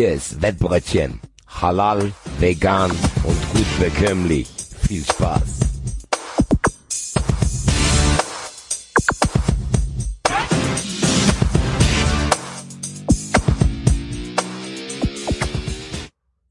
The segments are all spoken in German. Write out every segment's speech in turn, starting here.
Hier ist Wettbrötchen. Halal, vegan und gut bekömmlich. Viel Spaß.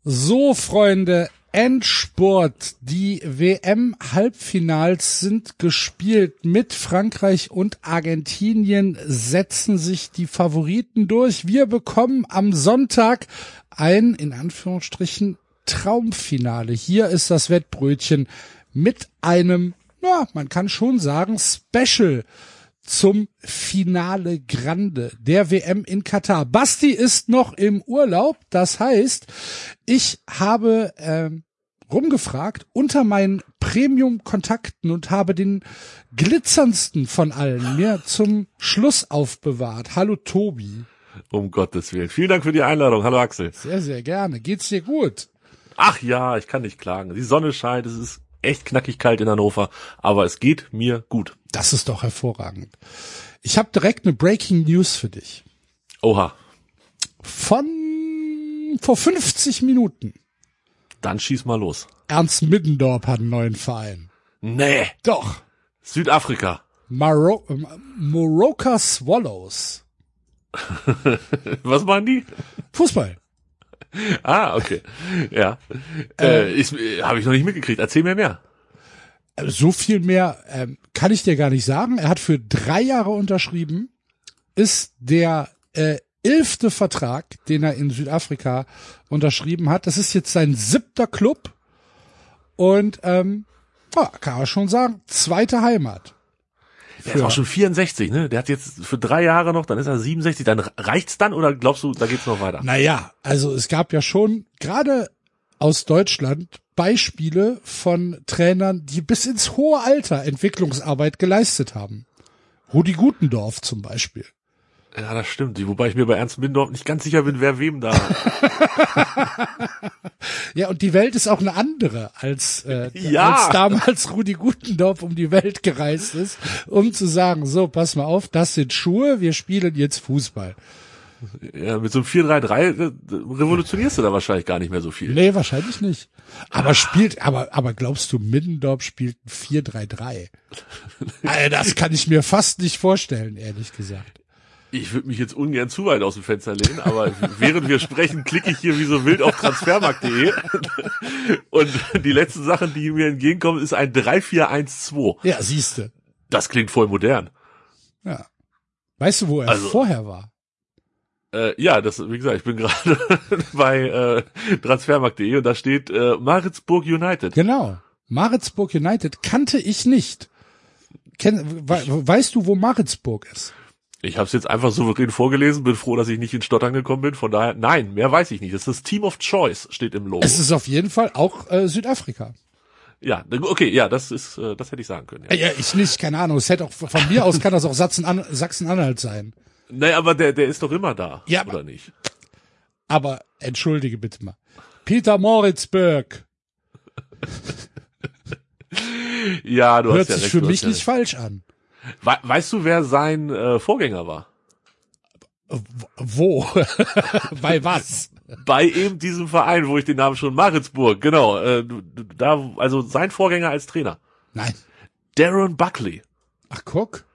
So, Freunde, Endspurt. Die WM-Halbfinals sind gespielt. Mit Frankreich und Argentinien setzen sich die Favoriten durch. Wir bekommen am Sonntag ein, in Anführungsstrichen, Traumfinale. Hier ist das Wettbrötchen mit einem, ja, man kann schon sagen, Special zum Finale Grande der WM in Katar. Basti ist noch im Urlaub, das heißt, ich habe ähm, rumgefragt unter meinen Premium-Kontakten und habe den glitzerndsten von allen mir zum Schluss aufbewahrt. Hallo Tobi. Um Gottes Willen. Vielen Dank für die Einladung. Hallo Axel. Sehr, sehr gerne. Geht's dir gut? Ach ja, ich kann nicht klagen. Die Sonne scheint, es ist echt knackig kalt in Hannover, aber es geht mir gut. Das ist doch hervorragend. Ich habe direkt eine Breaking News für dich. Oha. Von vor 50 Minuten. Dann schieß mal los. Ernst Middendorp hat einen neuen Verein. Nee. Doch. Südafrika. Maro Moroka Swallows. Was waren die? Fußball. Ah, okay. Ja. Äh, ich, äh, Habe ich noch nicht mitgekriegt. Erzähl mir mehr. So viel mehr ähm, kann ich dir gar nicht sagen. Er hat für drei Jahre unterschrieben, ist der äh, elfte Vertrag, den er in Südafrika unterschrieben hat. Das ist jetzt sein siebter Club und ähm, ja, kann man schon sagen, zweite Heimat. Der ist auch schon 64, ne? Der hat jetzt für drei Jahre noch, dann ist er 67. Dann reicht's dann oder glaubst du, da geht's noch weiter? Naja, also es gab ja schon gerade aus Deutschland Beispiele von Trainern, die bis ins hohe Alter Entwicklungsarbeit geleistet haben. Rudi Gutendorf zum Beispiel. Ja, das stimmt. Wobei ich mir bei Ernst Mindorf nicht ganz sicher bin, wer wem da. ja, und die Welt ist auch eine andere, als, äh, Ja. als damals Rudi Gutendorf um die Welt gereist ist, um zu sagen, so, pass mal auf, das sind Schuhe, wir spielen jetzt Fußball. Ja, mit so einem 4-3-3 äh, revolutionierst du da wahrscheinlich gar nicht mehr so viel. Nee, wahrscheinlich nicht. Aber spielt, aber, aber glaubst du, Middendorf spielt ein 4-3-3? Alter, das kann ich mir fast nicht vorstellen, ehrlich gesagt. Ich würde mich jetzt ungern zu weit aus dem Fenster lehnen, aber während wir sprechen, klicke ich hier wie so wild auf transfermarkt.de und die letzten Sachen, die mir entgegenkommen, ist ein 3-4-1-2. Ja, siehste. Das klingt voll modern. Ja. Weißt du, wo er Also- vorher war? Äh, ja, das, wie gesagt, ich bin gerade bei äh, transfermarkt.de und da steht äh, Maritzburg United. Genau. Maritzburg United kannte ich nicht. Ken, we, weißt du, wo Maritzburg ist? Ich habe es jetzt einfach souverän vorgelesen, bin froh, dass ich nicht in Stottern gekommen bin. Von daher, nein, mehr weiß ich nicht. Das ist das Team of Choice, steht im Logo. Es ist auf jeden Fall auch äh, Südafrika. ja, okay, ja, das ist, äh, das hätte ich sagen können. Ja. Ja, ich nicht, keine Ahnung. Es hätte auch von mir aus kann das auch Sachsen- Sachsen-Anhalt sein. Nee, aber der, der ist doch immer da, Ja, oder nicht? Aber entschuldige bitte mal. Peter Moritzburg Ja, du hört hast ja sich recht. für du mich hast ja nicht falsch an. We weißt du, wer sein äh, Vorgänger war? Wo? Bei was? Bei eben diesem Verein, wo ich den Namen schon Maritzburg, genau. Äh, da, also sein Vorgänger als Trainer, Nein. Darren Buckley. Ach, guck.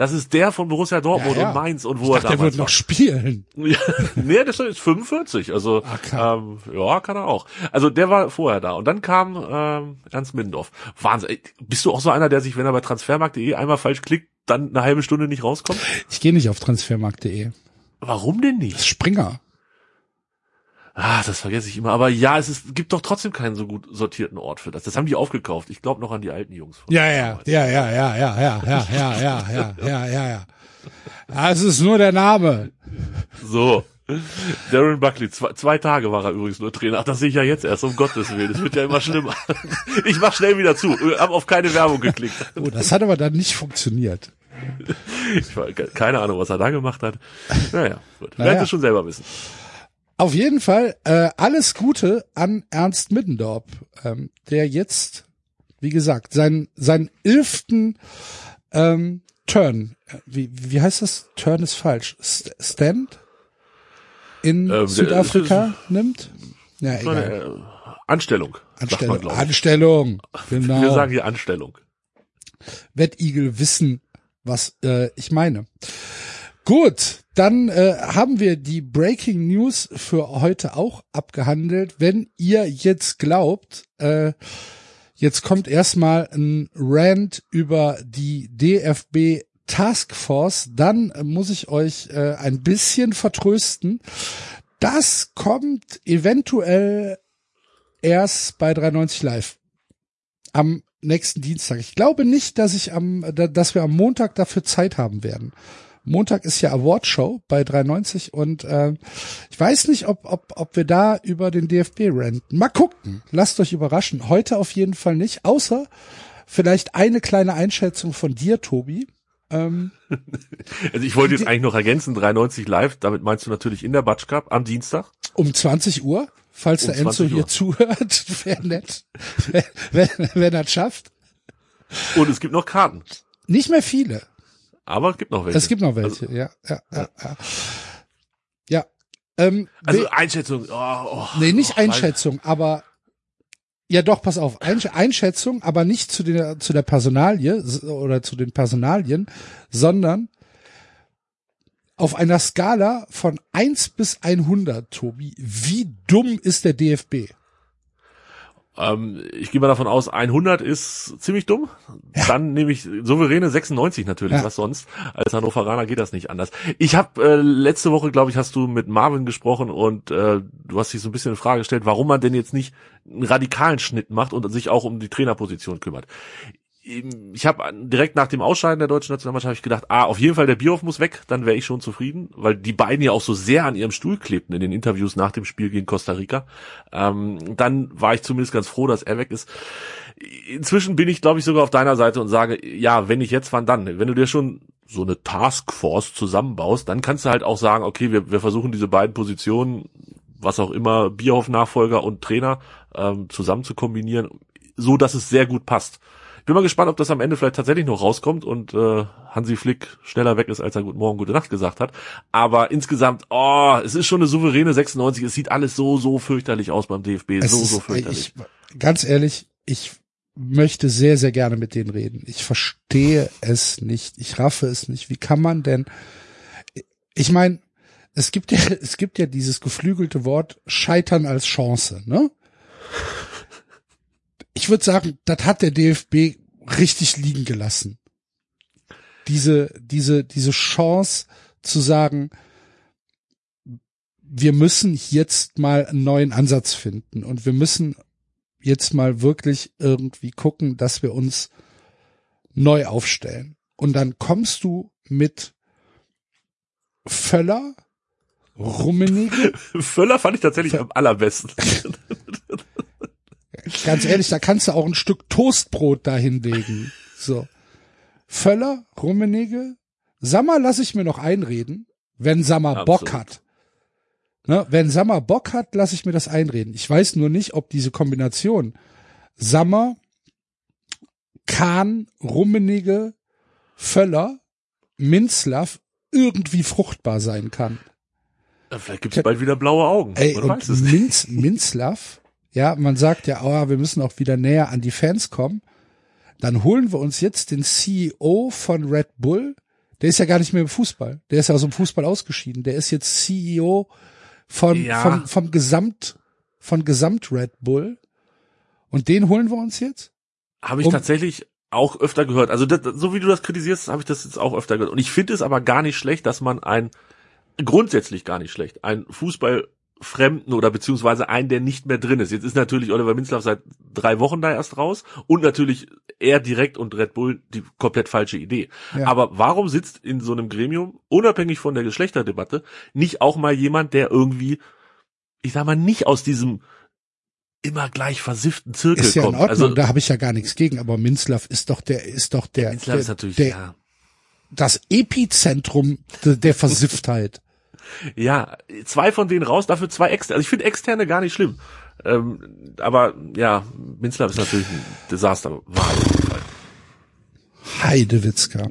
Das ist der von Borussia Dortmund Ja, ja. und Mainz und Ich wo dachte, er der damals wird noch spielen. Ja, nee, das ist 45, also kann. ähm, ja, kann er auch. Also der war vorher da und dann kam ähm, Ernst Middendorf. Wahnsinn. Ey, Bist du auch so einer, der sich, wenn er bei transfermarkt.de einmal falsch klickt, dann eine halbe Stunde nicht rauskommt? Ich gehe nicht auf transfermarkt.de. Warum denn Das nicht? ist Springer. Ah, das vergesse ich immer. Aber ja, es ist, gibt doch trotzdem keinen so gut sortierten Ort für das. Das haben die aufgekauft. Ich glaube noch an die alten Jungs. Ja, ja, ja, ja, ja, ja, ja, ja, ja, ja, ja, ja, ja, ja. Ja, es ist nur der Name. So. Darren Buckley, zwei, zwei Tage war er übrigens nur Trainer. Ach, das sehe ich ja jetzt erst, um Gottes Willen. Es wird ja immer schlimmer. Ich mach schnell wieder zu. Hab auf keine Werbung geklickt. Oh, das hat aber dann nicht funktioniert. Ich war, keine Ahnung, was er da gemacht hat. Naja, gut. Naja. Werden es schon selber wissen. Auf jeden Fall äh, alles Gute an Ernst Middendorp, ähm, der jetzt, wie gesagt, seinen seinen elften ähm, Turn, äh, wie wie heißt das? Turn ist falsch. St Stand? in Ähm, Südafrika nimmt? Ja, egal. äh, Anstellung. man, Anstellung. ich. Anstellung. Genau. Wir sagen hier Anstellung. Wettigel wissen, was äh, ich meine. Gut, dann äh, haben wir die Breaking News für heute auch abgehandelt. Wenn ihr jetzt glaubt, äh, jetzt kommt erstmal ein Rant über die DFB Taskforce, dann muss ich euch äh, ein bisschen vertrösten. Das kommt eventuell erst bei 390 Live am nächsten Dienstag. Ich glaube nicht, dass ich am, da- dass wir am Montag dafür Zeit haben werden. Montag ist ja Awardshow bei 390 und äh, ich weiß nicht, ob, ob, ob wir da über den DFB ranten. Mal gucken. Lasst euch überraschen. Heute auf jeden Fall nicht, außer vielleicht eine kleine Einschätzung von dir, Tobi. Ähm, Also ich wollte jetzt eigentlich noch ergänzen, 93 live, damit meinst du natürlich in der Batsch Cup am Dienstag. um 20 Uhr, falls Um der Enzo 20 hier zuhört, wäre nett, wenn, wenn, wenn er es schafft. Und es gibt noch Karten. Nicht mehr viele. Aber es gibt noch welche. Es gibt noch welche, ja, ja, ja, ja. Ja. Ähm, Also Einschätzung. Oh, oh, nee, nicht oh, Einschätzung, aber ja doch, pass auf, Einsch Einschätzung, aber nicht zu der zu der Personalie oder zu den Personalien, sondern auf einer Skala von 1 bis 100, Tobi, wie dumm ist der DFB? Ähm, ich gehe mal davon aus, 100 ist ziemlich dumm. Dann nehme ich souveräne 96 natürlich, Ja. was sonst. Als Hannoveraner geht das nicht anders. Ich habe äh, letzte Woche, glaube ich, hast du mit Marvin gesprochen und äh, du hast dich so ein bisschen in Frage gestellt, warum man denn jetzt nicht einen radikalen Schnitt macht und sich auch um die Trainerposition kümmert. Ich habe direkt nach dem Ausscheiden der deutschen Nationalmannschaft ich gedacht, ah, auf jeden Fall der Bierhoff muss weg, dann wäre ich schon zufrieden, weil die beiden ja auch so sehr an ihrem Stuhl klebten in den Interviews nach dem Spiel gegen Costa Rica. Ähm, dann war ich zumindest ganz froh, dass er weg ist. Inzwischen bin ich, glaube ich, sogar auf deiner Seite und sage, ja, wenn nicht jetzt, wann dann? Wenn du dir schon so eine Taskforce zusammenbaust, dann kannst du halt auch sagen, okay, wir, wir versuchen diese beiden Positionen, was auch immer, Bierhoff-Nachfolger und Trainer, ähm, zusammen zu kombinieren, so dass es sehr gut passt. Ich bin mal gespannt, ob das am Ende vielleicht tatsächlich noch rauskommt und äh, Hansi Flick schneller weg ist, als er Guten Morgen, Gute Nacht gesagt hat. Aber insgesamt, oh, es ist schon eine souveräne 96. Es sieht alles so, so fürchterlich aus beim DFB. Es so, ist, so fürchterlich. Ich, ganz ehrlich, ich möchte sehr, sehr gerne mit denen reden. Ich verstehe es nicht. Ich raffe es nicht. Wie kann man denn, ich meine, es gibt ja, es gibt ja dieses geflügelte Wort Scheitern als Chance, ne? Ich würde sagen, das hat der DFB richtig liegen gelassen. Diese, diese, diese Chance zu sagen, wir müssen jetzt mal einen neuen Ansatz finden und wir müssen jetzt mal wirklich irgendwie gucken, dass wir uns neu aufstellen. Und dann kommst du mit Völler, Rummenigge, Völler fand ich tatsächlich am allerbesten. ganz ehrlich, da kannst du auch ein Stück Toastbrot da hinlegen. So. Völler, Rummenigge, Sammer lasse ich mir noch einreden, wenn Sammer Bock Absolut. hat. Ne, wenn Sammer Bock hat, lasse ich mir das einreden. Ich weiß nur nicht, ob diese Kombination Sammer, Kahn, Rummenigge, Völler, Minzlaff irgendwie fruchtbar sein kann. Vielleicht gibt's bald wieder blaue Augen. Ey, und. Minz, Minzlaff, ja, man sagt ja, oh, wir müssen auch wieder näher an die Fans kommen. Dann holen wir uns jetzt den CEO von Red Bull. Der ist ja gar nicht mehr im Fußball. Der ist ja aus dem Fußball ausgeschieden. Der ist jetzt CEO von, Ja. vom, vom Gesamt, von Gesamt Red Bull. Und den holen wir uns jetzt? Habe ich um- tatsächlich auch öfter gehört. Also das, so wie du das kritisierst, habe ich das jetzt auch öfter gehört. Und ich finde es aber gar nicht schlecht, dass man ein grundsätzlich gar nicht schlecht, ein Fußballfremden oder beziehungsweise einen, der nicht mehr drin ist. Jetzt ist natürlich Oliver Minzlaff seit drei Wochen da erst raus und natürlich er direkt und Red Bull die komplett falsche Idee. Ja. Aber warum sitzt in so einem Gremium, unabhängig von der Geschlechterdebatte, nicht auch mal jemand, der irgendwie, ich sag mal, nicht aus diesem immer gleich versifften Zirkel Ist ja in kommt. Ordnung, Also da habe ich ja gar nichts gegen, aber Minzlaff ist doch der, ist doch der, Minzlaff der, ist natürlich, der ja. das Epizentrum de, der Versifftheit. Ja, zwei von denen raus, dafür zwei externe. Also ich finde externe gar nicht schlimm. Ähm, aber ja, Minzlaff ist natürlich ein Desaster. War. Heidewitzka.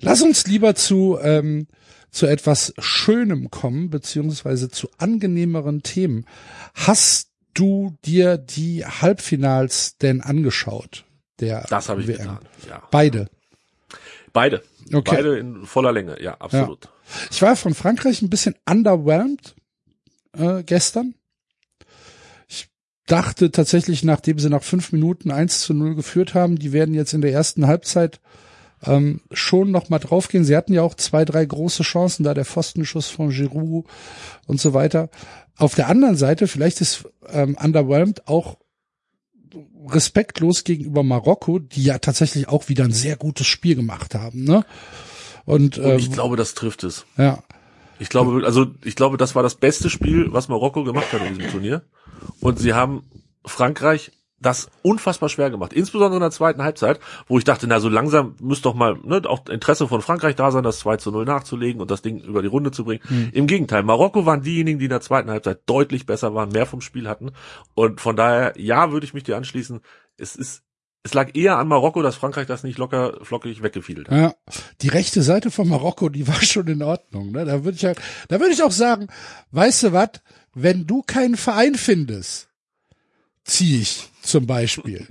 Lass uns lieber zu, ähm, zu etwas Schönem kommen, beziehungsweise zu angenehmeren Themen. Hast du dir die Halbfinals denn angeschaut? Der Das habe ich WM? getan. Ja. Beide. Beide. Okay. Beide in voller Länge, ja, absolut. Ich war von Frankreich ein bisschen underwhelmed äh, gestern. Ich dachte tatsächlich, nachdem sie nach fünf Minuten 1 zu 0 geführt haben, die werden jetzt in der ersten Halbzeit ähm, schon noch mal draufgehen. Sie hatten ja auch zwei, drei große Chancen, da der Pfostenschuss von Giroud und so weiter. Auf der anderen Seite, vielleicht ist ähm, underwhelmed auch respektlos gegenüber Marokko, die ja tatsächlich auch wieder ein sehr gutes Spiel gemacht haben. Ne? Und, Und ähm, ich glaube, das trifft es. ja, Ich glaube, also ich glaube, das war das beste Spiel, was Marokko gemacht hat in diesem Turnier. Und sie haben Frankreich das unfassbar schwer gemacht, insbesondere in der zweiten Halbzeit, wo ich dachte, na so langsam müsste doch mal ne, auch Interesse von Frankreich da sein, das 2 zu 0 nachzulegen und das Ding über die Runde zu bringen. Im Gegenteil, Marokko waren diejenigen, die in der zweiten Halbzeit deutlich besser waren, mehr vom Spiel hatten und von daher, ja, würde ich mich dir anschließen, es ist es lag eher an Marokko, dass Frankreich das nicht locker flockig weggefiedelt hat. Ja, die rechte Seite von Marokko, die war schon in Ordnung. Ne? Da würde ich halt, da würde ich auch sagen, weißt du was, wenn du keinen Verein findest, zieh ich zum Beispiel.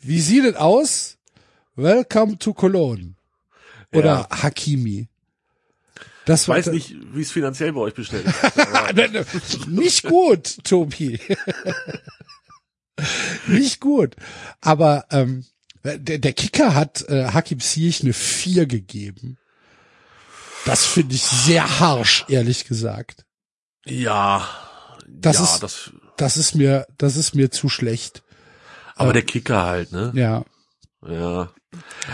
Wie sieht es aus? Welcome to Cologne. Oder Hakimi. Das Ich weiß nicht, wie es finanziell bei euch bestellt ist. nicht gut, Tobi. nicht gut. Aber ähm, der, der Kicker hat äh, Hakim Ziyech eine 4 gegeben. Das finde ich sehr harsch, ehrlich gesagt. Ja, Das ja, ist- das, Das ist mir, das ist mir zu schlecht. aber der Kicker halt, ne? Ja. Ja.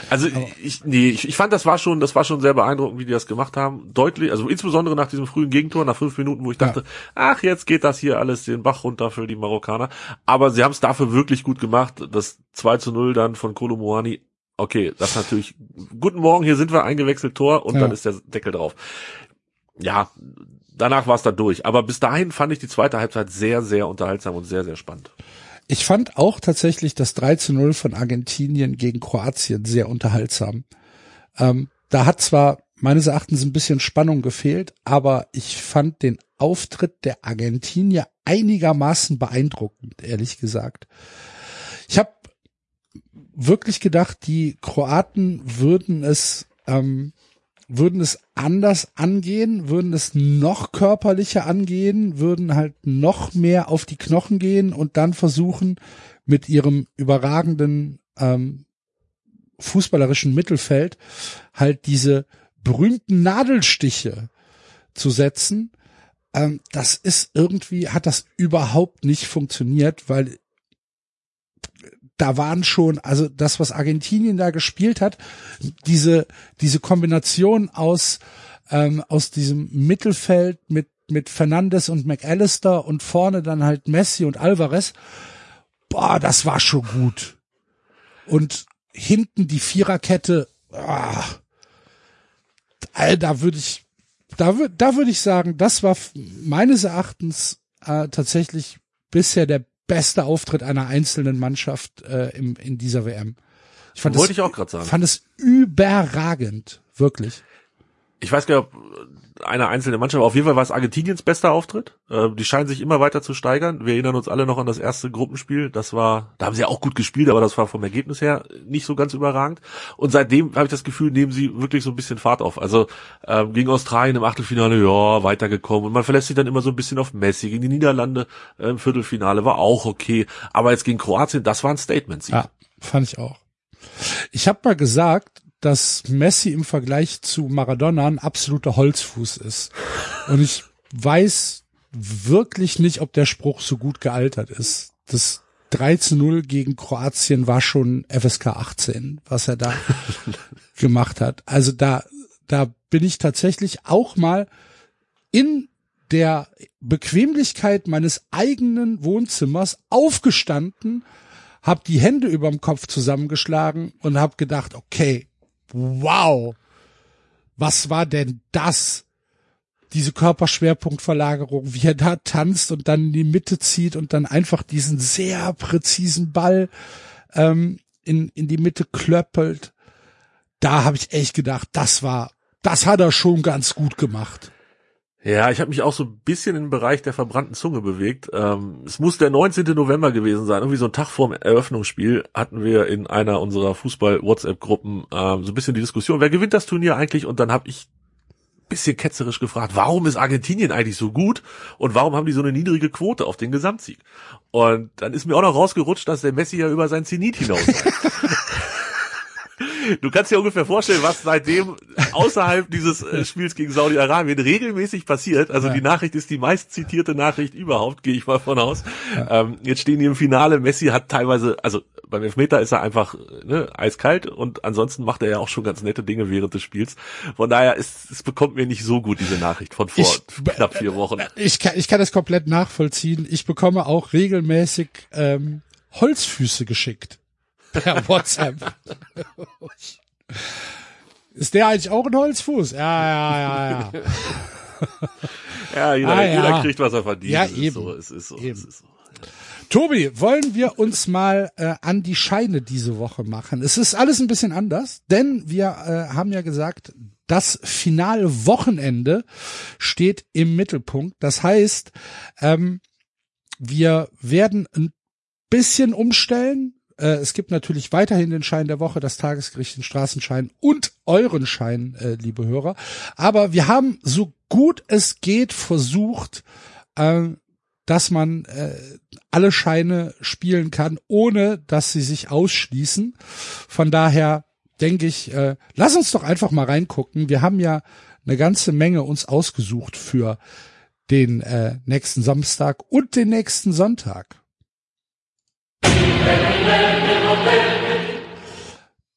Also ich, nee, ich, ich fand, das war schon, das war schon sehr beeindruckend, wie die das gemacht haben. Deutlich, also insbesondere nach diesem frühen Gegentor, nach fünf Minuten, wo ich dachte, ach, jetzt geht das hier alles den Bach runter für die Marokkaner. Aber sie haben es dafür wirklich gut gemacht. Das 2 zu 0 dann von Kolo Muani. Okay, das natürlich, guten Morgen, hier sind wir, eingewechselt Tor und Ja. dann ist der Deckel drauf. Ja, danach war es dann durch. Aber bis dahin fand ich die zweite Halbzeit sehr, sehr unterhaltsam und sehr, sehr spannend. Ich fand auch tatsächlich das 3 zu 0 von Argentinien gegen Kroatien sehr unterhaltsam. Ähm, da hat zwar meines Erachtens ein bisschen Spannung gefehlt, aber ich fand den Auftritt der Argentinier einigermaßen beeindruckend, ehrlich gesagt. Ich habe wirklich gedacht, die Kroaten würden es ähm, würden es anders angehen, würden es noch körperlicher angehen, würden halt noch mehr auf die Knochen gehen und dann versuchen, mit ihrem überragenden ähm, fußballerischen Mittelfeld halt diese berühmten Nadelstiche zu setzen. Ähm, das ist irgendwie, hat das überhaupt nicht funktioniert, weil da waren schon, also das, was Argentinien da gespielt hat, diese, diese Kombination aus, ähm, aus diesem Mittelfeld mit, mit Fernandes und McAllister und vorne dann halt Messi und Alvarez, boah, das war schon gut. Und hinten die Viererkette, ah, da würde ich, da da würde ich sagen, das war meines Erachtens äh, tatsächlich bisher der beste Auftritt einer einzelnen Mannschaft äh, im, in dieser WM. Ich fand Wollte es, ich auch gerade sagen. fand es überragend, wirklich. ich weiß gar nicht, ob eine einzelne Mannschaft, auf jeden Fall war es Argentiniens bester Auftritt. Äh, die scheinen sich immer weiter zu steigern. Wir erinnern uns alle noch an das erste Gruppenspiel. Das war, da haben sie ja auch gut gespielt, aber das war vom Ergebnis her nicht so ganz überragend. Und seitdem habe ich das Gefühl, nehmen sie wirklich so ein bisschen Fahrt auf. Also ähm, gegen Australien im Achtelfinale, ja, weitergekommen. Und man verlässt sich dann immer so ein bisschen auf Messi. Gegen die Niederlande äh, im Viertelfinale war auch okay. Aber jetzt gegen Kroatien, das war ein Statement. Ja, fand ich auch. Ich habe mal gesagt, dass Messi im Vergleich zu Maradona ein absoluter Holzfuß ist. Und ich weiß wirklich nicht, ob der Spruch so gut gealtert ist. Das 3 zu 0 gegen Kroatien war schon FSK 18, was er da gemacht hat. Also da, da bin ich tatsächlich auch mal in der Bequemlichkeit meines eigenen Wohnzimmers aufgestanden, hab die Hände überm Kopf zusammengeschlagen und hab gedacht, okay, wow, was war denn das? Diese Körperschwerpunktverlagerung, wie er da tanzt und dann in die Mitte zieht und dann einfach diesen sehr präzisen Ball ähm, in, in die Mitte klöppelt. Da habe ich echt gedacht, das war das hat er schon ganz gut gemacht. Ja, ich habe mich auch so ein bisschen im Bereich der verbrannten Zunge bewegt. Ähm, es muss der 19. November gewesen sein. Irgendwie so ein Tag vor dem Eröffnungsspiel hatten wir in einer unserer Fußball-WhatsApp-Gruppen ähm, so ein bisschen die Diskussion, wer gewinnt das Turnier eigentlich? Und dann habe ich bisschen ketzerisch gefragt, warum ist Argentinien eigentlich so gut und warum haben die so eine niedrige Quote auf den Gesamtsieg? Und dann ist mir auch noch rausgerutscht, dass der Messi ja über sein Zenit hinaus Du kannst dir ungefähr vorstellen, was seitdem außerhalb dieses äh, Spiels gegen Saudi-Arabien regelmäßig passiert. Also ja. die Nachricht ist die meist zitierte Nachricht überhaupt, gehe ich mal von aus. Ja. Ähm, jetzt stehen die im Finale. Messi hat teilweise, also beim Elfmeter ist er einfach ne, eiskalt und ansonsten macht er ja auch schon ganz nette Dinge während des Spiels. Von daher ist, es bekommt mir nicht so gut diese Nachricht von vor ich, knapp vier Wochen. Ich kann, ich kann das komplett nachvollziehen. Ich bekomme auch regelmäßig ähm, Holzfüße geschickt per WhatsApp. Ist der eigentlich auch ein Holzfuß? Ja, ja, ja, ja. ja, jeder, ah, ja. jeder kriegt, was er verdient. Ja, es eben. Ist so, es ist so, eben. es ist so. Tobi, wollen wir uns mal äh, an die Scheine diese Woche machen? Es ist alles ein bisschen anders, denn wir äh, haben ja gesagt, das finale Wochenende steht im Mittelpunkt. Das heißt, ähm, wir werden ein bisschen umstellen. Äh, es gibt natürlich weiterhin den Schein der Woche, das Tagesgericht, den Straßenschein und euren Schein, äh, liebe Hörer. Aber wir haben so gut es geht versucht, äh, dass man äh, alle Scheine spielen kann, ohne dass sie sich ausschließen. Von daher denke ich, äh, lass uns doch einfach mal reingucken. Wir haben ja eine ganze Menge uns ausgesucht für den äh, nächsten Samstag und den nächsten Sonntag.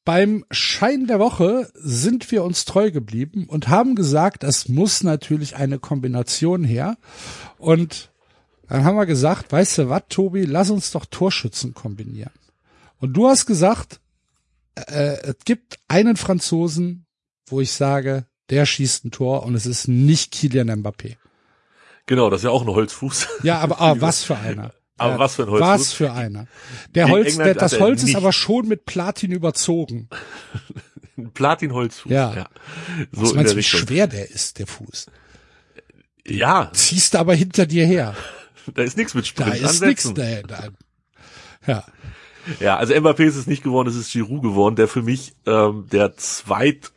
Beim Schein der Woche sind wir uns treu geblieben und haben gesagt, es muss natürlich eine Kombination her. Und dann haben wir gesagt, weißt du was, Tobi, lass uns doch Torschützen kombinieren. Und du hast gesagt, äh, es gibt einen Franzosen, wo ich sage, der schießt ein Tor und es ist nicht Kilian Mbappé. Genau, das ist ja auch ein Holzfuß. Ja, aber ah, was für einer. Aber was für ein Holz. Was für einer. Der Gegen Holz, der, das Holz ist aber schon mit Platin überzogen. Platinholzfuß. Ja. ja. So was meinst du, wie schwer der ist, der Fuß? Ja. Ziehst du aber hinter dir her. Da ist nichts mit Sprint Da ist nichts da, da. Ja. Ja, also Mbappé ist es nicht geworden, es ist Giroud geworden, der für mich ähm, der zweit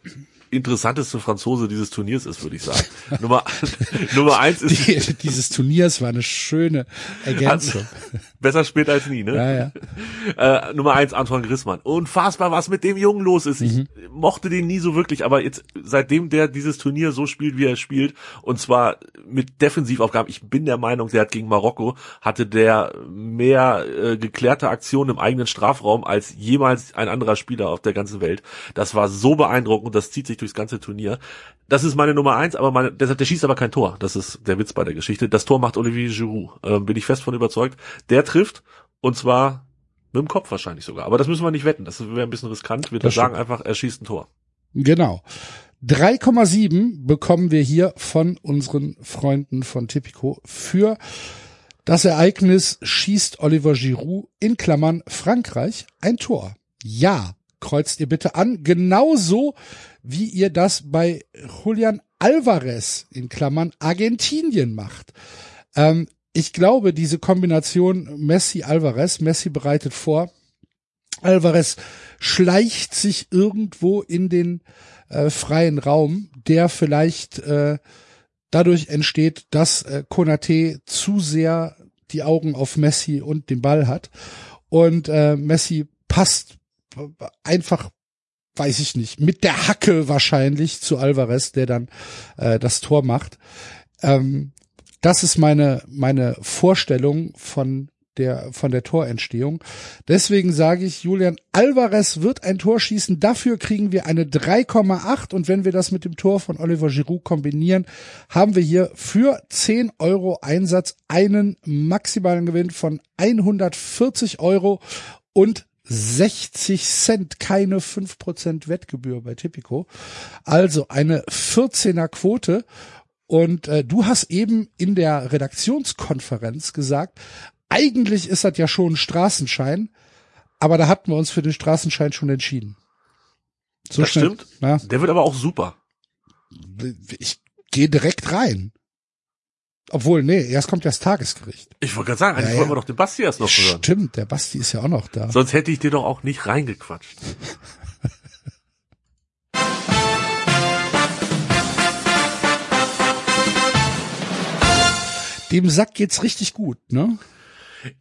interessanteste Franzose dieses Turniers ist, würde ich sagen. Nummer, Nummer eins ist. Die, dieses Turniers war eine schöne Ergänzung. Besser spät als nie, ne? Ja, ja. Äh, Nummer eins, Antoine Grissmann. Unfassbar, was mit dem Jungen los ist. Mhm. Ich mochte den nie so wirklich, aber jetzt, seitdem der dieses Turnier so spielt, wie er spielt, und zwar mit Defensivaufgaben, ich bin der Meinung, der hat gegen Marokko, hatte der mehr äh, geklärte Aktionen im eigenen Strafraum als jemals ein anderer Spieler auf der ganzen Welt. Das war so beeindruckend, das zieht sich durchs ganze Turnier. Das ist meine Nummer eins, aber meine, der, der schießt aber kein Tor. Das ist der Witz bei der Geschichte. Das Tor macht Olivier Giroud. Ähm, bin ich fest von überzeugt. Der trifft und zwar mit dem Kopf wahrscheinlich sogar. Aber das müssen wir nicht wetten. Das wäre ein bisschen riskant. Wir sagen einfach, er schießt ein Tor. Genau. 3,7 bekommen wir hier von unseren Freunden von Tipico für das Ereignis schießt Oliver Giroud in Klammern Frankreich ein Tor. Ja, kreuzt ihr bitte an. Genauso wie ihr das bei Julian Alvarez in Klammern Argentinien macht. Ähm, ich glaube, diese Kombination Messi-Alvarez, Messi bereitet vor, Alvarez schleicht sich irgendwo in den äh, freien Raum, der vielleicht äh, dadurch entsteht, dass äh, Konate zu sehr die Augen auf Messi und den Ball hat und äh, Messi passt einfach weiß ich nicht, mit der Hacke wahrscheinlich zu Alvarez, der dann äh, das Tor macht. Ähm, das ist meine meine Vorstellung von der von der Torentstehung. Deswegen sage ich, Julian Alvarez wird ein Tor schießen. Dafür kriegen wir eine 3,8 und wenn wir das mit dem Tor von Oliver Giroud kombinieren, haben wir hier für 10 Euro Einsatz einen maximalen Gewinn von 140 Euro und 60 Cent, keine 5% Wettgebühr bei Tipico. Also eine 14er Quote. Und äh, du hast eben in der Redaktionskonferenz gesagt, eigentlich ist das ja schon ein Straßenschein, aber da hatten wir uns für den Straßenschein schon entschieden. So das schnell, stimmt. Ja. Der wird aber auch super. ich gehe direkt rein. Obwohl, nee, erst kommt das Tagesgericht. Ich wollte gerade sagen, eigentlich Ja, ja. wollten wir doch den Basti erst noch hören. Stimmt, der Basti ist ja auch noch da. Sonst hätte ich dir doch auch nicht reingequatscht. Dem Sack geht's richtig gut, ne?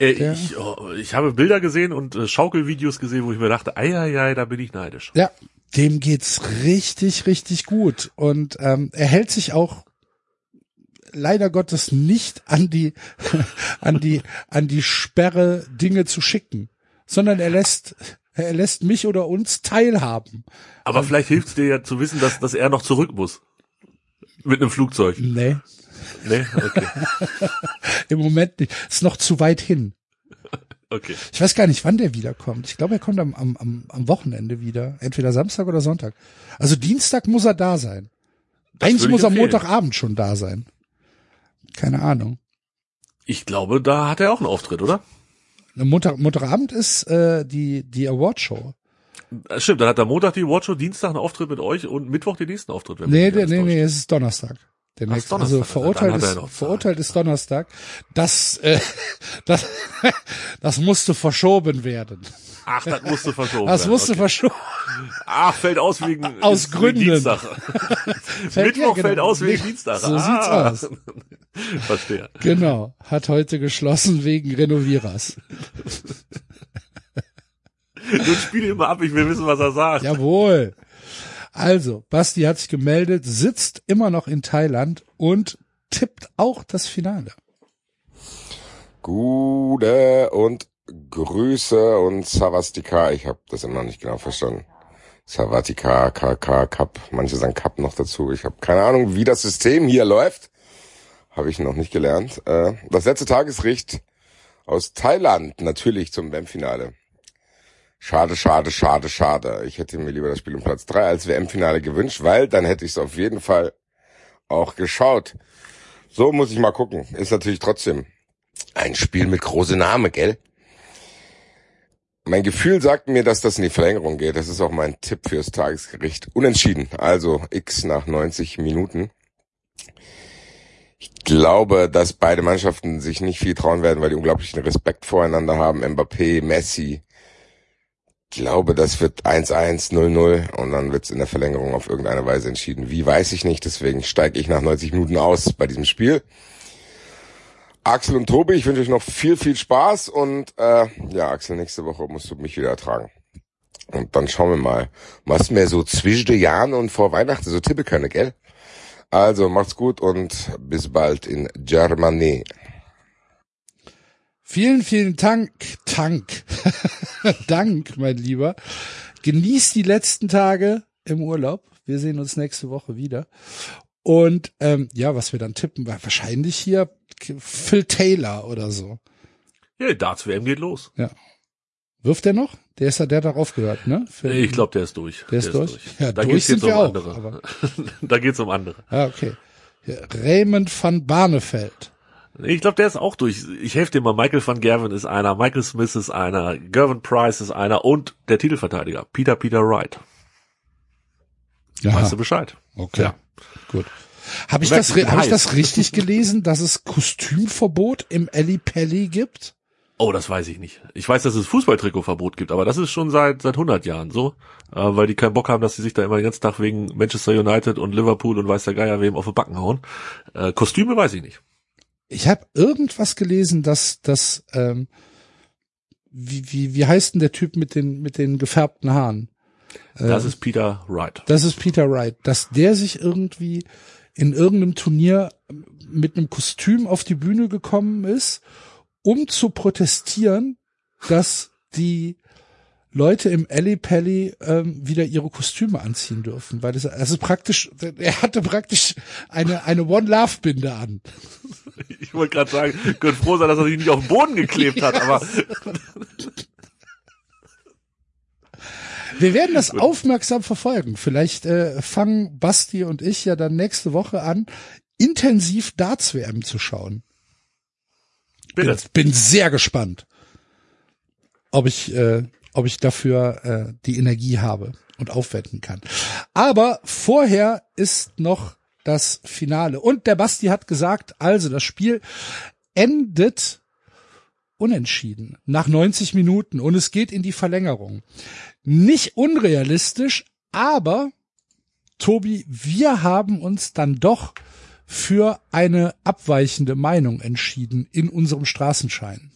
Äh, ich, oh, ich habe Bilder gesehen und äh, Schaukelvideos gesehen, wo ich mir dachte, ei, ei, ei, da bin ich neidisch. Ja, dem geht's richtig, richtig gut. Und ähm, er hält sich auch leider Gottes nicht an die, an die, an die Sperre, Dinge zu schicken, sondern er lässt, er lässt mich oder uns teilhaben. Aber vielleicht hilft es dir ja zu wissen, dass, dass er noch zurück muss. Mit einem Flugzeug. Nee, Nee? Okay. im Moment nicht. Ist noch zu weit hin. Okay. Ich weiß gar nicht, wann der wiederkommt. Ich glaube, er kommt am, am, am, Wochenende wieder. Entweder Samstag oder Sonntag. Also Dienstag muss er da sein. Eigentlich würde ich muss er. Montagabend schon da sein. Keine Ahnung. Ich glaube, da hat er auch einen Auftritt, oder? Montag, Montagabend ist äh, die, die Awardshow. Äh, Stimmt, dann hat er Montag die Watcho, Dienstag einen Auftritt mit euch und Mittwoch den nächsten Auftritt. wenn Nee, nee, täuscht. nee, es ist Donnerstag. Der nächste, Donnerstag. also verurteilt er ist, verurteilt ist Donnerstag. Das, äh, das, das musste verschoben werden. Ach, das musste verschoben Das werden. musste okay. verschoben. Ach, fällt aus wegen Aus ist Gründen. Dienstag. Fällt- Mittwoch ja, fällt genau. aus wegen Nee, Dienstag. so sieht's ah. aus. Verstehe. Genau. Hat heute geschlossen wegen Renovierers. Nun spiele immer ab, ich will wissen, was er sagt. Jawohl. Also, Basti hat sich gemeldet, sitzt immer noch in Thailand und tippt auch das Finale. Gute und Grüße und Savastika. Ich habe das immer noch nicht genau verstanden. Savatika, KK, Cup. Manche sagen Cup noch dazu. Ich habe keine Ahnung, wie das System hier läuft. Habe ich noch nicht gelernt. Äh, das letzte Tagesgericht aus Thailand natürlich zum WM-Finale. Schade, schade, schade, schade. Ich hätte mir lieber das Spiel um Platz drei als WM-Finale gewünscht, weil dann hätte ich es auf jeden Fall auch geschaut. So muss ich mal gucken. Ist natürlich trotzdem ein Spiel mit große Name, gell? Mein Gefühl sagt mir, dass das in die Verlängerung geht. Das ist auch mein Tipp fürs Tagesgericht. Unentschieden. Also X nach 90 Minuten. Ich glaube, dass beide Mannschaften sich nicht viel trauen werden, weil die unglaublichen Respekt voreinander haben. Mbappé, Messi. Ich glaube, das wird 1-1, 0-0 und dann wird es in der Verlängerung auf irgendeine Weise entschieden. Wie, weiß ich nicht. Deswegen steige ich nach 90 Minuten aus bei diesem Spiel. Axel und Tobi, ich wünsche euch noch viel, viel Spaß und äh, ja, Axel, nächste Woche musst du mich wieder ertragen. Und dann schauen wir mal, was mir so zwischen den Jahren und vor Weihnachten so tippe können, gell? Also macht's gut und bis bald in Germany. Vielen, vielen Dank, Dank, Dank, mein Lieber. Genieß die letzten Tage im Urlaub. Wir sehen uns nächste Woche wieder. Und ähm, ja, was wir dann tippen, war wahrscheinlich hier Phil Taylor oder so. Ja, die Darts-WM geht los. Wirft der noch? Der ist ja der darauf gehört, ne? Phil- Ich glaube, der ist durch. Der ist durch? Ja, da durch geht's jetzt um auch, andere. da geht's um andere. Ah, okay. Ja, Raymond van Barneveld. Ich glaube, der ist auch durch. Ich helfe dir mal. Michael van Gerwen ist einer, Michael Smith ist einer, Gervin Price ist einer und der Titelverteidiger, Peter Peter Wright. Ja, Weißt du Bescheid? okay. Ja. Gut. Habe ich, das, hab ich das richtig gelesen, dass es Kostümverbot im Eli Pelli gibt? Oh, das weiß ich nicht. Ich weiß, dass es Fußballtrikotverbot gibt, aber das ist schon seit seit 100 Jahren so, äh, weil die keinen Bock haben, dass sie sich da immer den ganzen Tag wegen Manchester United und Liverpool und weiß der Geier wem auf die Backen hauen. Äh, Kostüme weiß ich nicht. Ich habe irgendwas gelesen, dass das ähm, wie, wie, wie heißt denn der Typ mit den mit den gefärbten Haaren? Das ist Peter Wright. Das ist Peter Wright, dass der sich irgendwie in irgendeinem Turnier mit einem Kostüm auf die Bühne gekommen ist, um zu protestieren, dass die Leute im Alley Pally ähm, wieder ihre Kostüme anziehen dürfen, weil das also praktisch er hatte praktisch eine eine One Love Binde an. Ich wollte gerade sagen, könnt froh sein, dass er sich nicht auf den Boden geklebt hat, aber Wir werden das aufmerksam verfolgen. Vielleicht äh, fangen Basti und ich ja dann nächste Woche an, intensiv Darts WM zu schauen. bitte. Bin, bin sehr gespannt, ob ich, äh, ob ich dafür äh, die Energie habe und aufwenden kann. Aber vorher ist noch das Finale. Und der Basti hat gesagt, also das Spiel endet unentschieden nach 90 Minuten und es geht in die Verlängerung. Nicht unrealistisch, aber Tobi, wir haben uns dann doch für eine abweichende Meinung entschieden in unserem Straßenschein.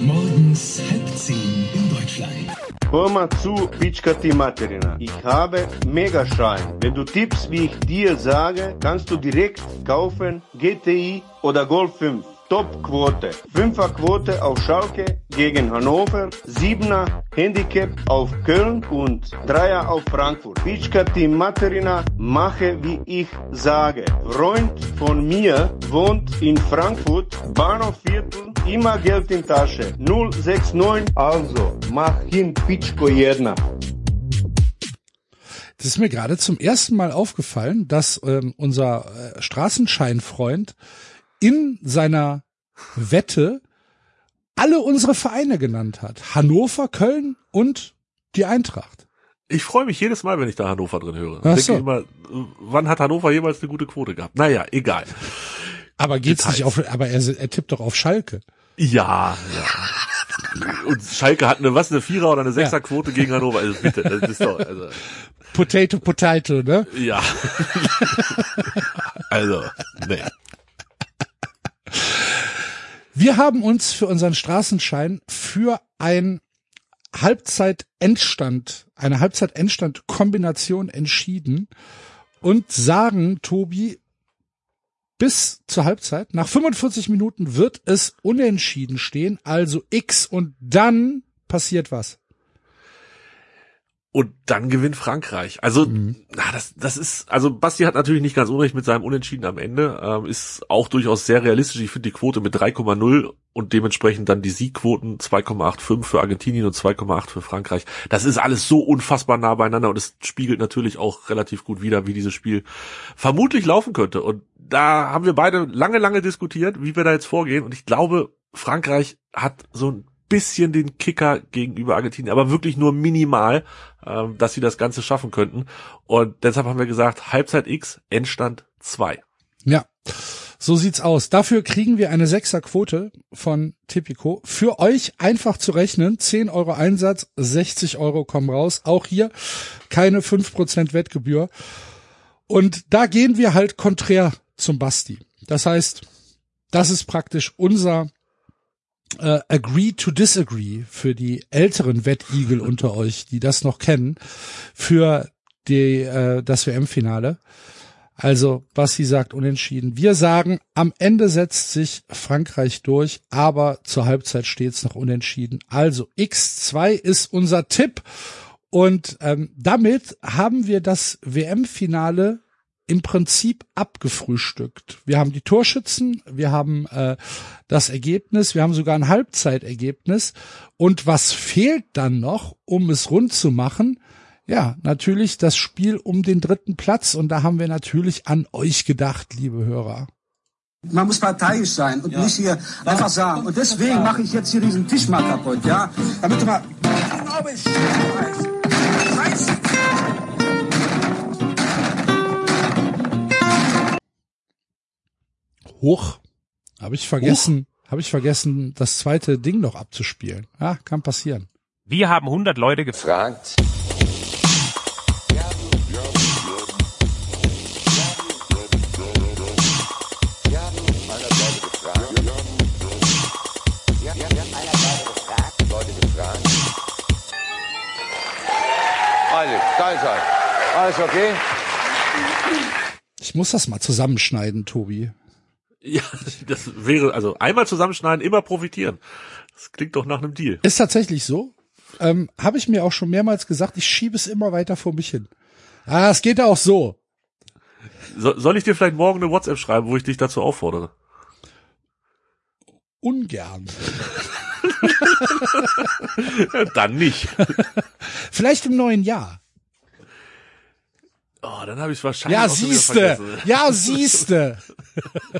Morgens halb zehn in Deutschland. Hör mal zu, Pitschka Materina. Ich habe Megaschein. Wenn du tippst, wie ich dir sage, kannst du direkt kaufen GTI oder Golf 5. Top-Quote. Fünfer-Quote auf Schalke gegen Hannover, Siebener Handicap auf Köln und Dreier auf Frankfurt. Pitschka Materina, mache wie ich sage. Freund von mir wohnt in Frankfurt, Bahnhofviertel, immer Geld in Tasche. 069, also mach hin Pitschko jedna. Das ist mir gerade zum ersten Mal aufgefallen, dass ähm, unser äh, Straßenscheinfreund in seiner Wette alle unsere Vereine genannt hat. Hannover, Köln und die Eintracht. Ich freue mich jedes Mal, wenn ich da Hannover drin höre. Ach Ich so. denke immer, wann hat Hannover jemals eine gute Quote gehabt? Naja, egal. Aber geht's Details. nicht auf, aber er, er tippt doch auf Schalke. Ja, ja. Und Schalke hat eine, was, eine Vierer- oder eine Sechserquote gegen Hannover. Also bitte, das ist doch, also, Potato, Potato, ne? ja. also, nee. Wir haben uns für unseren Straßenschein für ein Halbzeit-Endstand, eine Halbzeit-Endstand-Kombination entschieden und sagen, Tobi, bis zur Halbzeit, nach 45 Minuten wird es unentschieden stehen, also X und dann passiert was. Und dann gewinnt Frankreich. Also, Mhm. na, das, das ist, also Basti hat natürlich nicht ganz unrecht mit seinem Unentschieden am Ende, ähm, ist auch durchaus sehr realistisch. Ich finde die Quote mit 3,0 und dementsprechend dann die Siegquoten 2,85 für Argentinien und 2,8 für Frankreich. Das ist alles so unfassbar nah beieinander und es spiegelt natürlich auch relativ gut wider, wie dieses Spiel vermutlich laufen könnte. Und da haben wir beide lange, lange diskutiert, wie wir da jetzt vorgehen. Und ich glaube, Frankreich hat so ein bisschen den Kicker gegenüber Argentinien, aber wirklich nur minimal, ähm, dass sie das Ganze schaffen könnten. Und deshalb haben wir gesagt, Halbzeit X, Endstand 2. Ja, so sieht's aus. Dafür kriegen wir eine Sechserquote von Tipico. Für euch einfach zu rechnen, 10 Euro Einsatz, 60 Euro kommen raus. Auch hier keine 5% Wettgebühr. Und da gehen wir halt konträr zum Basti. Das heißt, das ist praktisch unser äh, Agree to Disagree für die älteren Wettigel unter euch, die das noch kennen, für die, äh, das WM-Finale. Also, Basti sagt unentschieden. Wir sagen, am Ende setzt sich Frankreich durch, aber zur Halbzeit steht's noch unentschieden. Also X2 ist unser Tipp. Und ähm, damit haben wir das WM-Finale im Prinzip abgefrühstückt. Wir haben die Torschützen, wir haben äh, das Ergebnis, wir haben sogar ein Halbzeitergebnis. Und was fehlt dann noch, um es rund zu machen? Ja, natürlich das Spiel um den dritten Platz. Und da haben wir natürlich an euch gedacht, liebe Hörer. Man muss parteiisch sein und nicht hier einfach sagen. Und deswegen mache ich jetzt hier diesen Tisch mal kaputt, ja? Damit du mal. Glaube ich. Scheiße. Hoch. Habe ich vergessen, habe ich vergessen, das zweite Ding noch abzuspielen. Ja, kann passieren. Wir haben 100 Leute gefragt. Alles. Alles okay? Ich muss das mal zusammenschneiden, Tobi. Ja, das wäre, also einmal zusammenschneiden, immer profitieren. Das klingt doch nach einem Deal. Ist tatsächlich so. Ähm, habe ich mir auch schon mehrmals gesagt, ich schiebe es immer weiter vor mich hin. Ah, es geht auch so. So, soll ich dir vielleicht morgen eine WhatsApp schreiben, wo ich dich dazu auffordere? Ungern. Dann nicht. Vielleicht im neuen Jahr. Oh, dann habe ich wahrscheinlich Ja, siehste. Ja, siehste.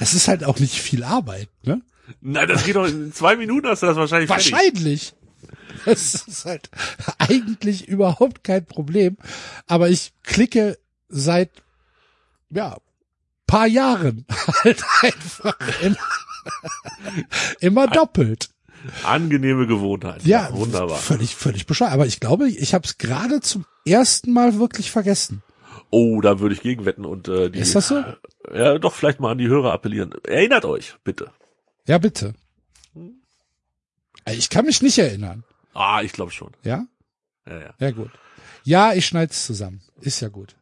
es ist halt auch nicht viel Arbeit, ne? Nein, das geht doch in zwei Minuten hast du das wahrscheinlich fertig. Wahrscheinlich. Das ist halt eigentlich überhaupt kein Problem. Aber ich klicke seit, ja, paar Jahren halt einfach immer, immer doppelt. Angenehme Gewohnheit. Ja, wunderbar. Völlig, völlig bescheuert. Aber ich glaube, ich habe es gerade zum ersten Mal wirklich vergessen. Oh, da würde ich gegenwetten und äh, die, Ist das so? Ja, doch vielleicht mal an die Hörer appellieren. Erinnert euch, bitte. Ja, bitte. Ich kann mich nicht erinnern. Ah, ich glaube schon. Ja? Ja, ja. Ja, gut. Ja, ich schneid's zusammen. Ist ja gut.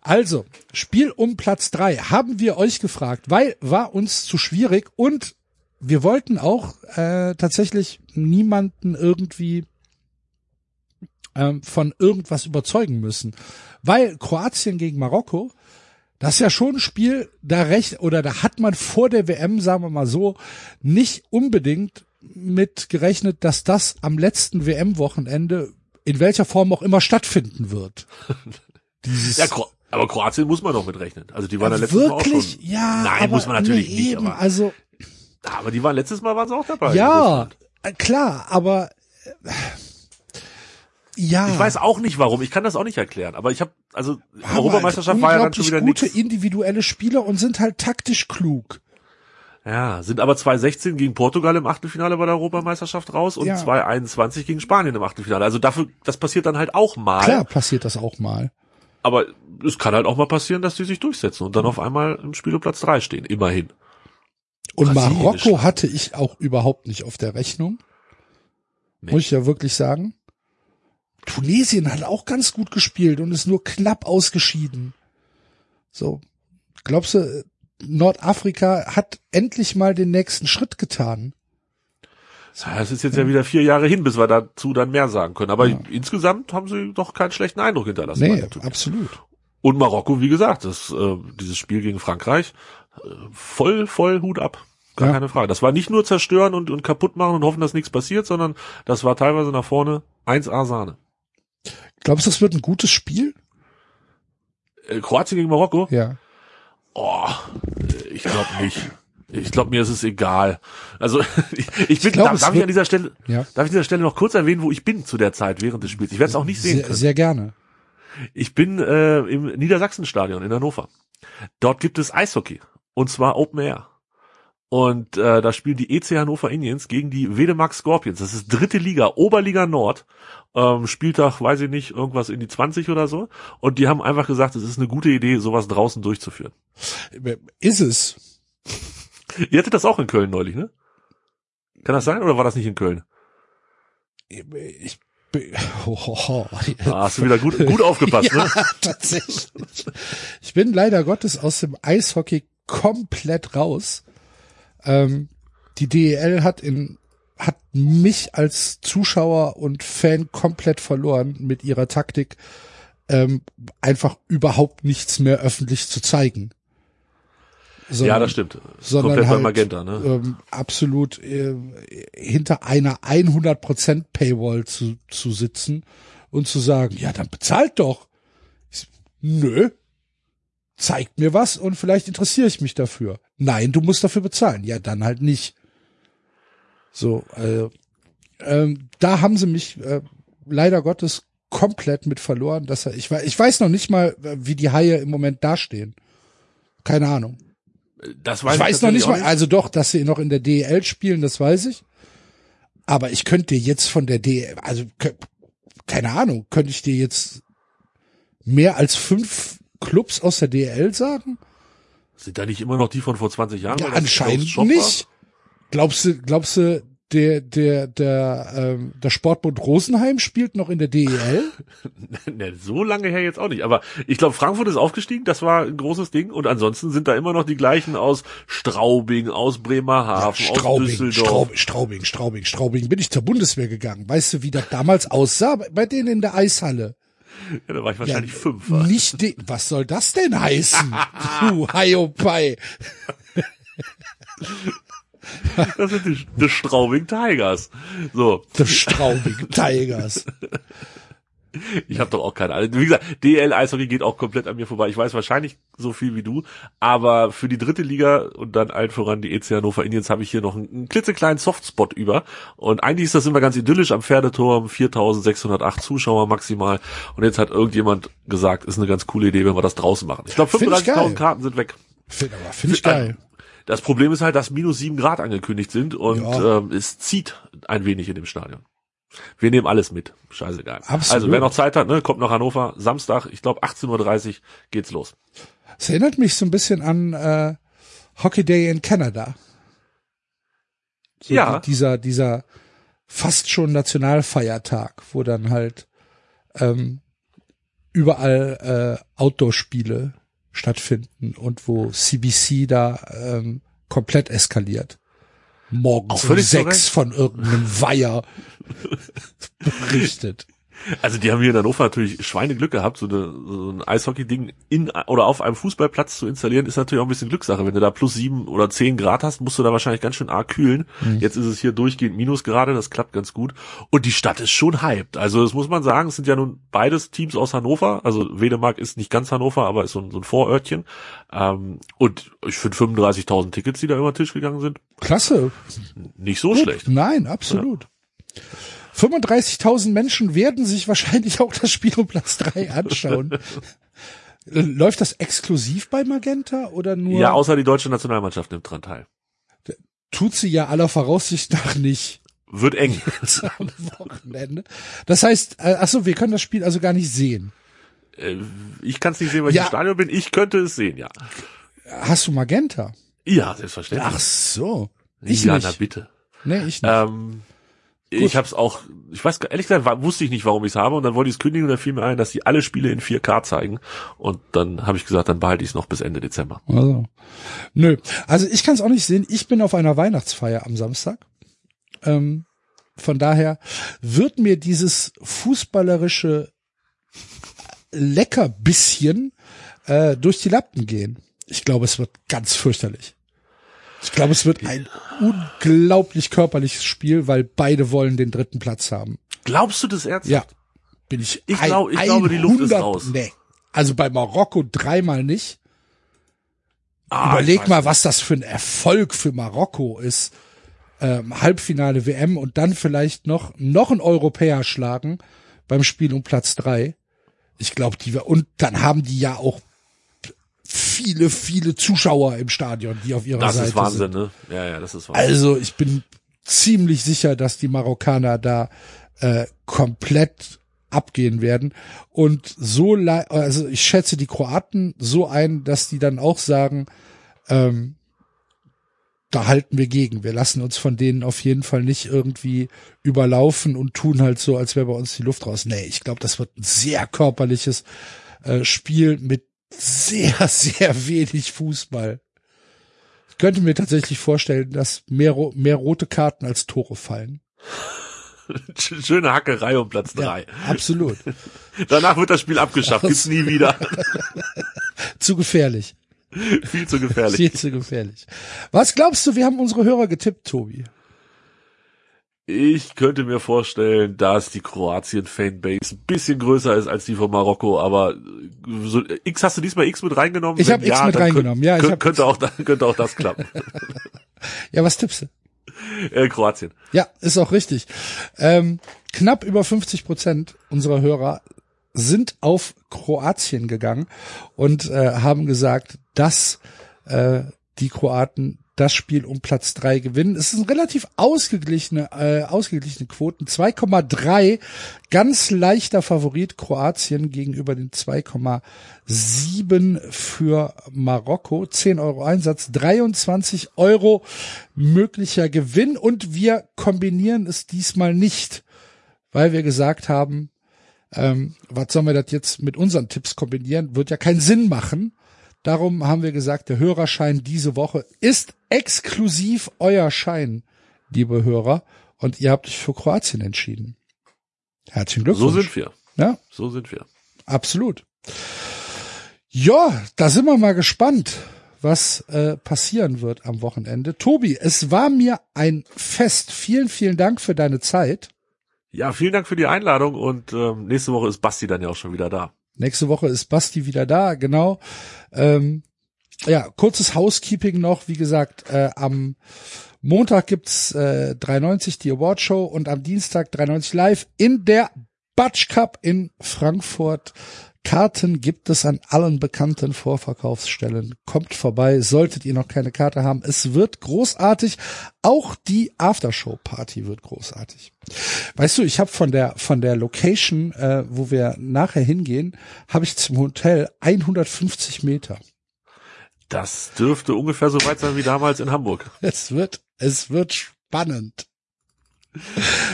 Also, Spiel um Platz drei haben wir euch gefragt, weil war uns zu schwierig und wir wollten auch äh, tatsächlich niemanden irgendwie ähm, von irgendwas überzeugen müssen. Weil Kroatien gegen Marokko, das ist ja schon ein Spiel, da recht, oder da hat man vor der WM, sagen wir mal so, nicht unbedingt mit gerechnet, dass das am letzten WM-Wochenende in welcher Form auch immer stattfinden wird. Dieses Ja, Kro aber Kroatien muss man doch mit rechnen. Also die waren ja Ja, letztes Mal auch wirklich, schon. ja. Nein, muss man natürlich nee, nicht. Eben, Aber, also aber die waren letztes Mal waren sie auch dabei. ja, äh, klar, aber äh, ja. Ich weiß auch nicht warum. Ich kann das auch nicht erklären. Aber ich habe also haben Europameisterschaft war ja dann schon wieder nichts. gute individuelle Spieler und sind halt taktisch klug. Ja, sind aber 2016 gegen Portugal im Achtelfinale bei der Europameisterschaft raus und Ja. 2021 gegen Spanien im Achtelfinale. Also dafür, das passiert dann halt auch mal. Klar passiert das auch mal. Aber es kann halt auch mal passieren, dass die sich durchsetzen und dann auf einmal im Spiel um Platz drei stehen. Immerhin. Und Marokko hatte ich auch überhaupt nicht auf der Rechnung. Nee. Muss ich ja wirklich sagen. Tunesien hat auch ganz gut gespielt und ist nur knapp ausgeschieden. So. Glaubst du, Nordafrika hat endlich mal den nächsten Schritt getan? Ja, Es ist jetzt ja wieder vier Jahre hin, bis wir dazu dann mehr sagen können. Aber insgesamt haben sie doch keinen schlechten Eindruck hinterlassen. Nee, absolut. Und Marokko, wie gesagt, das, äh, dieses Spiel gegen Frankreich, voll, voll Hut ab. Gar Ja. keine Frage. Das war nicht nur zerstören und, und kaputt machen und hoffen, dass nichts passiert, sondern das war teilweise nach vorne 1A Sahne. Glaubst du, das wird ein gutes Spiel? Äh, Kroatien gegen Marokko? Ja. Oh, ich glaube nicht. Ich glaube, mir ist es egal. Also ich, ich bin, glaub, darf, darf ich an dieser Stelle, Ja. darf ich an dieser Stelle noch kurz erwähnen, wo ich bin zu der Zeit während des Spiels. Ich werde es auch nicht sehen Sehr, können. sehr gerne. Ich bin äh, im Niedersachsenstadion in Hannover. Dort gibt es Eishockey und zwar Open Air. Und äh, da spielen die EC Hannover Indians gegen die Wedemark Scorpions. Das ist dritte Liga, Oberliga Nord. Ähm, Spieltag, weiß ich nicht, irgendwas in die 20 oder so. Und die haben einfach gesagt, es ist eine gute Idee, sowas draußen durchzuführen. Ist es? Ihr hattet das auch in Köln neulich, ne? Kann das sein oder war das nicht in Köln? Ich bin, oh. Ah, hast du wieder gut, gut aufgepasst, ja, ne? tatsächlich. Ich bin leider Gottes aus dem Eishockey komplett raus. Ähm, die DEL hat in hat mich als Zuschauer und Fan komplett verloren mit ihrer Taktik, ähm, einfach überhaupt nichts mehr öffentlich zu zeigen. Ja, Sondern- das stimmt. sondern Komplett halt, bei Magenta, ne? ähm, absolut äh, hinter einer 100% Paywall zu, zu sitzen und zu sagen, ja, dann bezahlt doch. Ich, nö. Zeigt mir was und vielleicht interessiere ich mich dafür. Nein, du musst dafür bezahlen. Ja, dann halt nicht. So, äh, ähm, da haben sie mich äh, leider Gottes komplett mit verloren. Dass er, ich, wei- ich weiß noch nicht mal, äh, wie die Haie im Moment dastehen. Keine Ahnung. Das Ich weiß noch nicht mal, also doch, dass sie noch in der DEL spielen, das weiß ich. Aber ich könnte dir jetzt von der DEL, also keine Ahnung, könnte ich dir jetzt mehr als fünf Clubs aus der DEL sagen? Sind da nicht immer noch die von vor 20 Jahren? Ja, anscheinend nicht. Glaubst du, glaubst du, der, der, der, ähm, der Sportbund Rosenheim spielt noch in der DEL? Ne, so lange her jetzt auch nicht. Aber ich glaube, Frankfurt ist aufgestiegen, das war ein großes Ding. Und ansonsten sind da immer noch die gleichen aus Straubing, aus Bremerhaven, aus Straubing, Düsseldorf. Straubing, Straubing, Straubing, Straubing. Bin ich zur Bundeswehr gegangen. Weißt du, wie das damals aussah bei- bei denen in der Eishalle? Ja, da war ich wahrscheinlich Ja, fünf. Nicht de was soll das denn heißen? du Hiopai. Das sind die, die Straubing Tigers. So. The Straubing Tigers. Ich habe doch auch keine Ahnung. Wie gesagt, DL Eishockey geht auch komplett an mir vorbei. Ich weiß wahrscheinlich so viel wie du, aber für die dritte Liga und dann allen voran die EC Hannover Indians habe ich hier noch einen, einen klitzekleinen Softspot über. Und eigentlich ist das immer ganz idyllisch am Pferdeturm, 4608 Zuschauer maximal. Und jetzt hat irgendjemand gesagt, ist eine ganz coole Idee, wenn wir das draußen machen. Ich glaube, Find ich 35.000 geil. Karten sind weg. Finde finde ich geil. Das Problem ist halt, dass minus sieben Grad angekündigt sind und Ja. ähm, es zieht ein wenig in dem Stadion. Wir nehmen alles mit. Scheißegal. Absolut. Also wer noch Zeit hat, ne, kommt nach Hannover. Samstag, ich glaube 18.30 Uhr geht's los. Es erinnert mich so ein bisschen an äh, Hockey Day in Canada. So Ja. die, dieser, dieser fast schon Nationalfeiertag, wo dann halt ähm, überall äh, Outdoor-Spiele stattfinden und wo CBC da ähm, komplett eskaliert. Morgens um sechs von irgendeinem Weiher berichtet. Also die haben hier in Hannover natürlich Schweineglück gehabt, so, eine, so ein Eishockey-Ding in oder auf einem Fußballplatz zu installieren, ist natürlich auch ein bisschen Glückssache. Wenn du da plus sieben oder zehn Grad hast, musst du da wahrscheinlich ganz schön arg kühlen. Jetzt ist es hier durchgehend Minusgrade, das klappt ganz gut. Und die Stadt ist schon hyped. Also das muss man sagen, es sind ja nun beides Teams aus Hannover. Also Wedemark ist nicht ganz Hannover, aber ist so ein, so ein Vorörtchen. Ähm, und ich finde 35.000 Tickets, die da über den Tisch gegangen sind, Klasse. nicht so Gut. schlecht. Nein, absolut. 35.000 Menschen werden sich wahrscheinlich auch das Spiel um Platz drei anschauen. Läuft das exklusiv bei Magenta oder nur Ja, außer die deutsche Nationalmannschaft nimmt dran teil. tut sie ja aller Voraussicht nach nicht Wird eng. am Wochenende? Das heißt, äh, ach so, wir können das Spiel also gar nicht sehen. Äh, ich kann es nicht sehen, weil ich Ja. im Stadion bin. Ich könnte es sehen, ja. Hast du Magenta? Ja, selbstverständlich. Ach so. Ich ja, nicht. na bitte. Nee, ich nicht. Ähm, ich habe es auch, ich weiß gar- ehrlich gesagt, wusste ich nicht, warum ich es habe und dann wollte ich es kündigen und dann fiel mir ein, dass die alle Spiele in 4K zeigen und dann habe ich gesagt, dann behalte ich es noch bis Ende Dezember. Also. Nö. Also ich kann es auch nicht sehen. Ich bin auf einer Weihnachtsfeier am Samstag. Ähm, von daher wird mir dieses fußballerische Leckerbisschen äh, durch die Lappen gehen. Ich glaube, es wird ganz fürchterlich. Ich glaube, es wird ein unglaublich körperliches Spiel, weil beide wollen den dritten Platz haben. Glaubst du das ernsthaft? Ja, bin ich. Ich ein- glaub- ich glaube, die Luft ist 100 raus. Nee. Also bei Marokko dreimal nicht. Ah, Überleg mal, was das für ein Erfolg für Marokko ist. Ähm, Halbfinale WM und dann vielleicht noch noch ein Europäer schlagen beim Spiel um Platz drei. Ich glaube, die und dann haben die ja auch viele viele Zuschauer im Stadion, die auf ihrer Das Seite ist Wahnsinn, sind. ne? Ja, ja, das ist Wahnsinn. Also ich bin ziemlich sicher, dass die Marokkaner da äh, komplett abgehen werden und so also ich schätze die Kroaten so ein, dass die dann auch sagen, ähm, da halten wir gegen. Wir lassen uns von denen auf jeden Fall nicht irgendwie überlaufen und tun halt so, als wäre bei uns die Luft raus. Nee, ich glaube, das wird ein sehr körperliches äh, Spiel mit sehr, sehr wenig Fußball. Ich könnte mir tatsächlich vorstellen, dass mehr, mehr rote Karten als Tore fallen. Schöne Hackerei um Platz drei. Ja, absolut. Danach wird das Spiel abgeschafft, gibt's nie wieder. zu gefährlich. Viel zu gefährlich. Viel zu gefährlich. Was glaubst du, wir haben unsere Hörer getippt, Tobi? Ich könnte mir vorstellen, dass die Kroatien-Fanbase ein bisschen größer ist als die von Marokko, aber so, X hast du diesmal X mit reingenommen? Ich Wenn hab X mit dann reingenommen, könnt- ja, ich könnt- könnte auch könnte auch das klappen. Ja, was tippst du? äh, Kroatien. Ja, ist auch richtig. Ähm, knapp über 50 Prozent unserer Hörer sind auf Kroatien gegangen und äh, haben gesagt, dass äh, die Kroaten das Spiel um Platz drei gewinnen. Es sind relativ ausgeglichene, äh, ausgeglichene Quoten. 2,3 ganz leichter Favorit Kroatien gegenüber den 2,7 für Marokko. 10 Euro Einsatz, 23 Euro möglicher Gewinn und wir kombinieren es diesmal nicht, weil wir gesagt haben, ähm, was sollen wir das jetzt mit unseren Tipps kombinieren? Wird ja keinen Sinn machen. Darum haben wir gesagt, der Hörerschein diese Woche ist exklusiv euer Schein, liebe Hörer. Und ihr habt euch für Kroatien entschieden. Herzlichen So Glückwunsch. sind wir. Ja, So sind wir. absolut. Ja, da sind wir mal gespannt, was äh, passieren wird am Wochenende. Tobi, es war mir ein Fest. Vielen, vielen Dank für deine Zeit. Ja, vielen Dank für die Einladung und ähm, nächste Woche ist Basti dann ja auch schon wieder da. Nächste Woche ist Basti wieder da, genau. Ähm, ja, kurzes Housekeeping noch. Wie gesagt, äh, am Montag gibt's äh, 390 die Award Show und am Dienstag 390 live in der Batsch Cup in Frankfurt. Karten gibt es an allen bekannten Vorverkaufsstellen. Kommt vorbei, solltet ihr noch keine Karte haben. Es wird großartig. Auch die Aftershow-Party wird großartig. Weißt du, ich habe von der von der Location, äh, wo wir nachher hingehen, habe ich zum Hotel 150 Meter. Das dürfte ungefähr so weit sein wie damals in Hamburg. Es wird es wird spannend.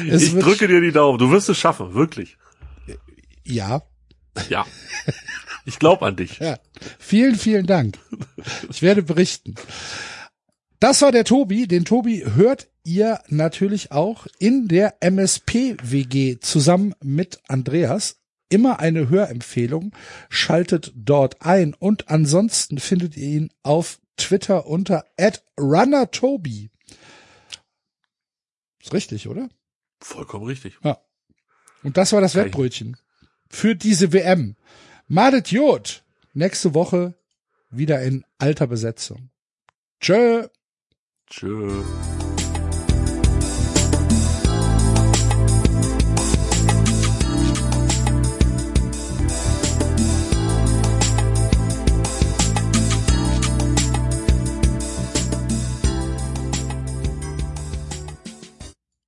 Es ich wird drücke dir die Daumen. Du wirst es schaffen, wirklich. ja, Ja. Ich glaube an dich. Ja, vielen, vielen Dank. Ich werde berichten. Das war der Tobi. Den Tobi hört ihr natürlich auch in der MSP-WG zusammen mit Andreas. Immer eine Hörempfehlung. Schaltet dort ein und ansonsten findet ihr ihn auf Twitter unter @runnertobi. Ist richtig, oder? Vollkommen richtig. Ja. Und das war das Kann ich- Wettbrötchen für diese WM. Madet Jod. Nächste Woche wieder in alter Besetzung. Tschö. Tschö.